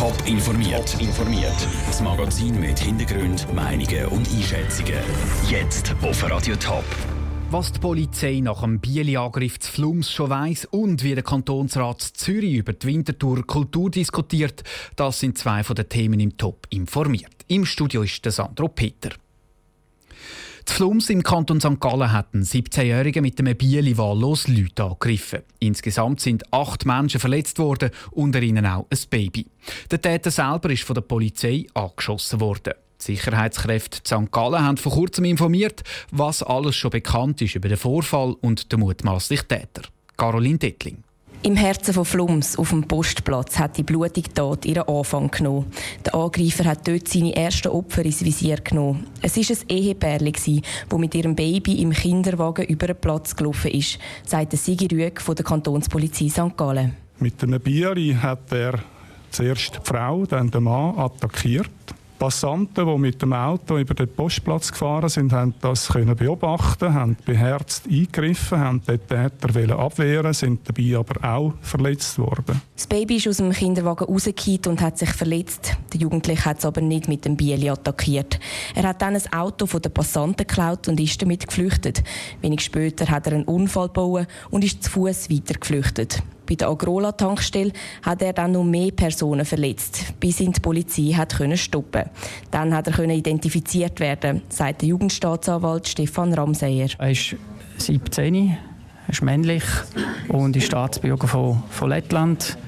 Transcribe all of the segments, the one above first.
Top informiert. informiert. Das Magazin mit Hintergrund, Meinungen und Einschätzungen. Jetzt auf Radio Top. Was die Polizei nach dem Bieli-Angriff zu Flums schon weiss und wie der Kantonsrat Zürich über die Wintertour Kultur diskutiert, das sind zwei von den Themen im Top informiert. Im Studio ist der Sandro Peter. Die Flums im Kanton St. Gallen hatten 17-Jährige mit einem Bieli wahllos Leute angegriffen. Insgesamt sind acht Menschen verletzt worden, unter ihnen auch ein Baby. Der Täter selber ist von der Polizei angeschossen worden. Die Sicherheitskräfte St. Gallen haben vor kurzem informiert, was alles schon bekannt ist über den Vorfall und den mutmaßlichen Täter. Caroline Dettling. Im Herzen von Flums auf dem Postplatz hat die blutige Tat ihren Anfang genommen. Der Angreifer hat dort seine ersten Opfer ins Visier genommen. Es war ein Ehepärchen, das mit ihrem Baby im Kinderwagen über den Platz gelaufen ist, sagt Sigi Rüeg von der Kantonspolizei St. Gallen. Mit einem Bieri hat er zuerst die Frau, dann den Mann attackiert. Passanten, die mit dem Auto über den Postplatz gefahren sind, haben das können beobachten, haben beherzt eingegriffen, haben den Täter abwehren, sind dabei aber auch verletzt worden. Das Baby ist aus dem Kinderwagen rausgekehrt und hat sich verletzt. Der Jugendliche hat es aber nicht mit dem Bieli attackiert. Er hat dann ein Auto von den Passanten geklaut und ist damit geflüchtet. Wenig später hat er einen Unfall gebaut und ist zu Fuß weiter geflüchtet. Bei der Agrola-Tankstelle hat er dann noch mehr Personen verletzt, bis ihn die Polizei hat können stoppen. Dann hat er können identifiziert werden, sagt der Jugendstaatsanwalt Stefan Ramseyer. Er ist 17, ist männlich und ist Staatsbürger von, von Lettland.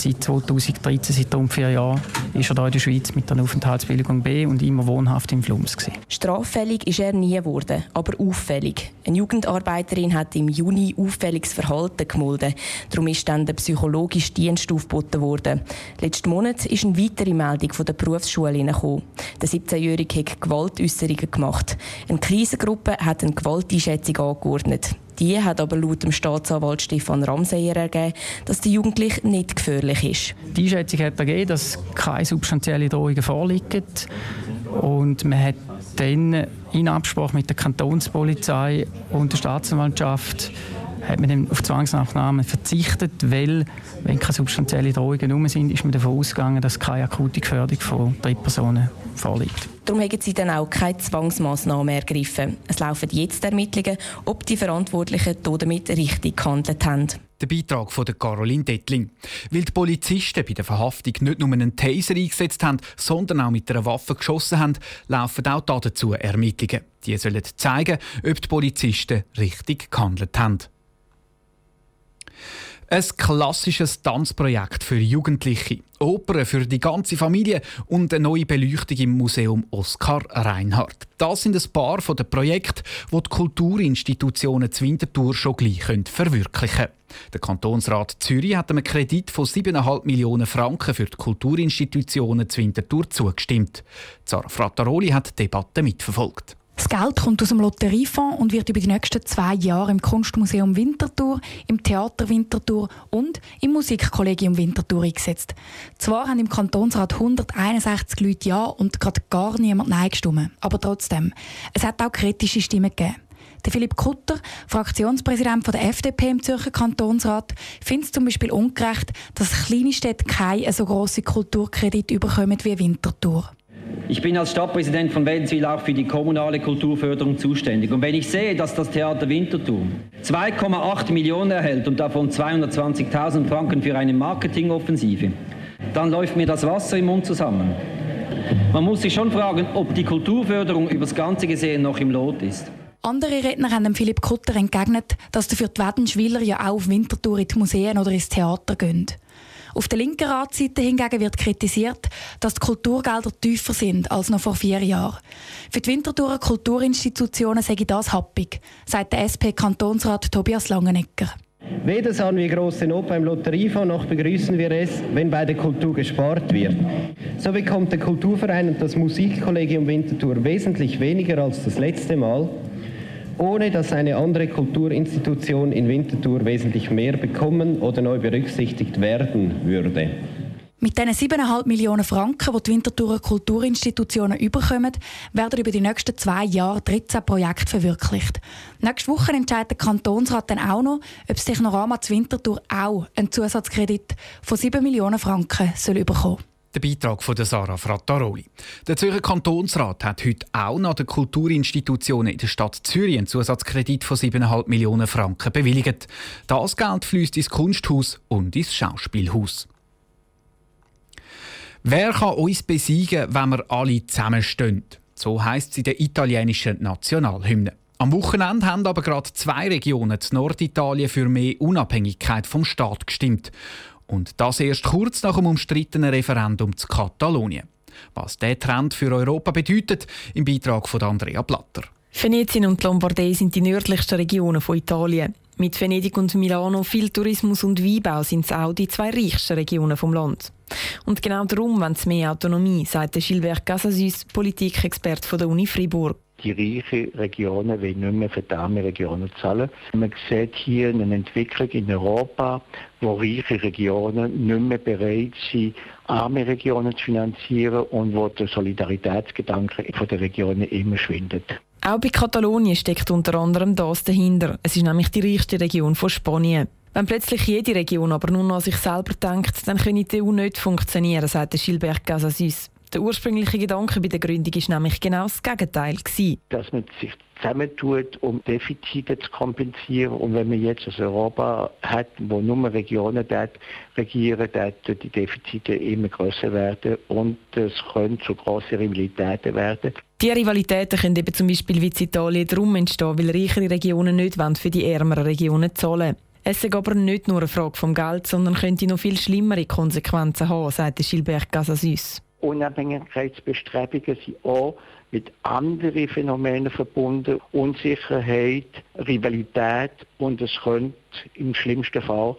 Seit 2013, seit rund vier Jahren, ist er hier in der Schweiz mit der Aufenthaltsbewilligung B und immer wohnhaft in Flums. Gewesen. Straffällig ist er nie geworden, aber auffällig. Eine Jugendarbeiterin hat im Juni auffälliges Verhalten gemolden. Darum ist dann der psychologische Dienst aufgeboten worden. Letzten Monat ist eine weitere Meldung von der Berufsschule gekommen. Der 17-Jährige hat Gewaltäußerungen gemacht. Eine Krisengruppe hat eine Gewalteinschätzung angeordnet. Die hat aber laut dem Staatsanwalt Stefan Ramseyer ergeben, dass der Jugendliche nicht gefährlich ist. Die Einschätzung hat ergeben, dass keine substanziellen Drohungen vorliegen. Und man hat dann in Absprache mit der Kantonspolizei und der Staatsanwaltschaft hat man dann auf Zwangsnachnahmen verzichtet, weil, wenn keine substanziellen Drohungen rum sind, ist man davon ausgegangen, dass keine akute Gefährdung von Drittpersonen vorliegt. Darum haben sie dann auch keine Zwangsmaßnahmen ergriffen. Es laufen jetzt Ermittlungen, ob die Verantwortlichen damit richtig gehandelt haben. Der Beitrag von Caroline Dettling. Weil die Polizisten bei der Verhaftung nicht nur einen Taser eingesetzt haben, sondern auch mit einer Waffe geschossen haben, laufen auch dazu Ermittlungen. Die sollen zeigen, ob die Polizisten richtig gehandelt haben. Ein klassisches Tanzprojekt für Jugendliche, Opern für die ganze Familie und eine neue Beleuchtung im Museum Oskar Reinhardt. Das sind ein paar von den Projekten, die die Kulturinstitutionen zur Winterthur schon gleich verwirklichen können. Der Kantonsrat Zürich hat einem Kredit von 7,5 Millionen Franken für die Kulturinstitutionen zur Winterthur zugestimmt. Zara Frattaroli hat die Debatte mitverfolgt. Das Geld kommt aus dem Lotteriefonds und wird über die nächsten zwei Jahre im Kunstmuseum Winterthur, im Theater Winterthur und im Musikkollegium Winterthur eingesetzt. Zwar haben im Kantonsrat 161 Leute Ja und gerade gar niemand Nein gestimmt, aber trotzdem, es hat auch kritische Stimmen gegeben. Der Philipp Kutter, Fraktionspräsident der FDP im Zürcher Kantonsrat, findet es zum Beispiel ungerecht, dass kleine Städte keine so grosse Kulturkredite bekommen wie Winterthur. Ich bin als Stadtpräsident von Wädenswil auch für die kommunale Kulturförderung zuständig. Und wenn ich sehe, dass das Theater Winterthur 2,8 Millionen erhält und davon 220.000 Franken für eine Marketingoffensive, dann läuft mir das Wasser im Mund zusammen. Man muss sich schon fragen, ob die Kulturförderung übers Ganze gesehen noch im Lot ist. Andere Redner haben Philipp Kutter entgegnet, dass für die Wädenschwiller ja auch auf Winterthur in die Museen oder ins Theater gehen. Auf der linken Ratsseite hingegen wird kritisiert, dass die Kulturgelder tiefer sind als noch vor vier Jahren. Für die Winterthurer Kulturinstitutionen ich das happig, sagt der SP-Kantonsrat Tobias Langenegger. Weder sahen wir große Not beim Lotteriefonds noch begrüßen wir es, wenn bei der Kultur gespart wird. So bekommt der Kulturverein und das Musikkollegium Winterthur wesentlich weniger als das letzte Mal ohne dass eine andere Kulturinstitution in Winterthur wesentlich mehr bekommen oder neu berücksichtigt werden würde. Mit diesen 7,5 Millionen Franken, die die Winterthurer Kulturinstitutionen überkommen, werden über die nächsten zwei Jahre 13 Projekte verwirklicht. Nächste Woche entscheidet der Kantonsrat dann auch noch, ob das Technorama zu Winterthur auch einen Zusatzkredit von 7 Millionen Franken soll bekommen Der Beitrag von Sarah Frattaroli. Der Zürcher Kantonsrat hat heute auch nach den Kulturinstitutionen in der Stadt Zürich einen Zusatzkredit von 7,5 Millionen Franken bewilligt. Das Geld fließt ins Kunsthaus und ins Schauspielhaus. Wer kann uns besiegen, wenn wir alle zusammenstehen? So heißt sie der italienischen Nationalhymne. Am Wochenende haben aber gerade zwei Regionen in Norditalien für mehr Unabhängigkeit vom Staat gestimmt. Und das erst kurz nach dem umstrittenen Referendum zu Katalonien. Was der Trend für Europa bedeutet, im Beitrag von Andrea Platter. Venetien und Lombardei sind die nördlichsten Regionen von Italien. Mit Venedig und Milano viel Tourismus und Weinbau sind es auch die zwei reichsten Regionen vom Land. Und genau darum wollen sie mehr Autonomie, sagt Gilbert Casasüs, Politikexperte der Uni Fribourg die reichen Regionen wollen nicht mehr für die armen Regionen zahlen. Man sieht hier eine Entwicklung in Europa, wo reiche Regionen nicht mehr bereit sind, arme Regionen zu finanzieren und wo der Solidaritätsgedanke der Regionen immer schwindet. Auch bei Katalonien steckt unter anderem das dahinter. Es ist nämlich die reichste Region von Spanien. Wenn plötzlich jede Region aber nur noch an sich selber denkt, dann könnte die EU nicht funktionieren, sagt Gilbert Casasüs. Der ursprüngliche Gedanke bei der Gründung war nämlich genau das Gegenteil. Gewesen. Dass man sich zusammentut, um Defizite zu kompensieren. Und wenn man jetzt ein Europa hat, wo nur Regionen dort regieren, dort die Defizite immer größer werden und es können zu grossen Rivalitäten werden. Die Rivalitäten können eben zum Beispiel wie in Italien darum entstehen, weil reichere Regionen nicht für die ärmeren Regionen zahlen es ist aber nicht nur eine Frage vom Geld, sondern könnte noch viel schlimmere Konsequenzen haben, sagt Gilbert Casasüs. Unabhängigkeitsbestrebungen sind auch mit anderen Phänomenen verbunden. Unsicherheit, Rivalität und es könnte im schlimmsten Fall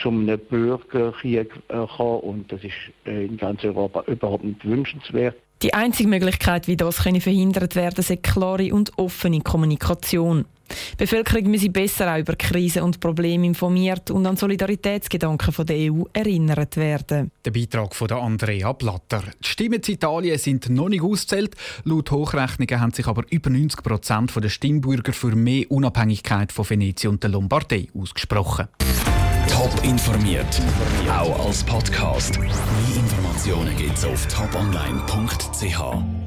zum Bürgerkrieg äh, kommen und das ist äh, in ganz Europa überhaupt nicht wünschenswert. Die einzige Möglichkeit, wie das verhindert werden kann, ist klare und offene Kommunikation. Die Bevölkerung müsse besser auch über Krisen und Probleme informiert und an Solidaritätsgedanken der EU erinnert werden. Der Beitrag von Andrea Blatter. Die Stimmen in Italien sind noch nicht auszählt. Laut Hochrechnungen haben sich aber über 90 Prozent der Stimmbürger für mehr Unabhängigkeit von Venetien und der Lombardei ausgesprochen. Top informiert, auch als Podcast. Mehr Informationen gibt es auf toponline.ch.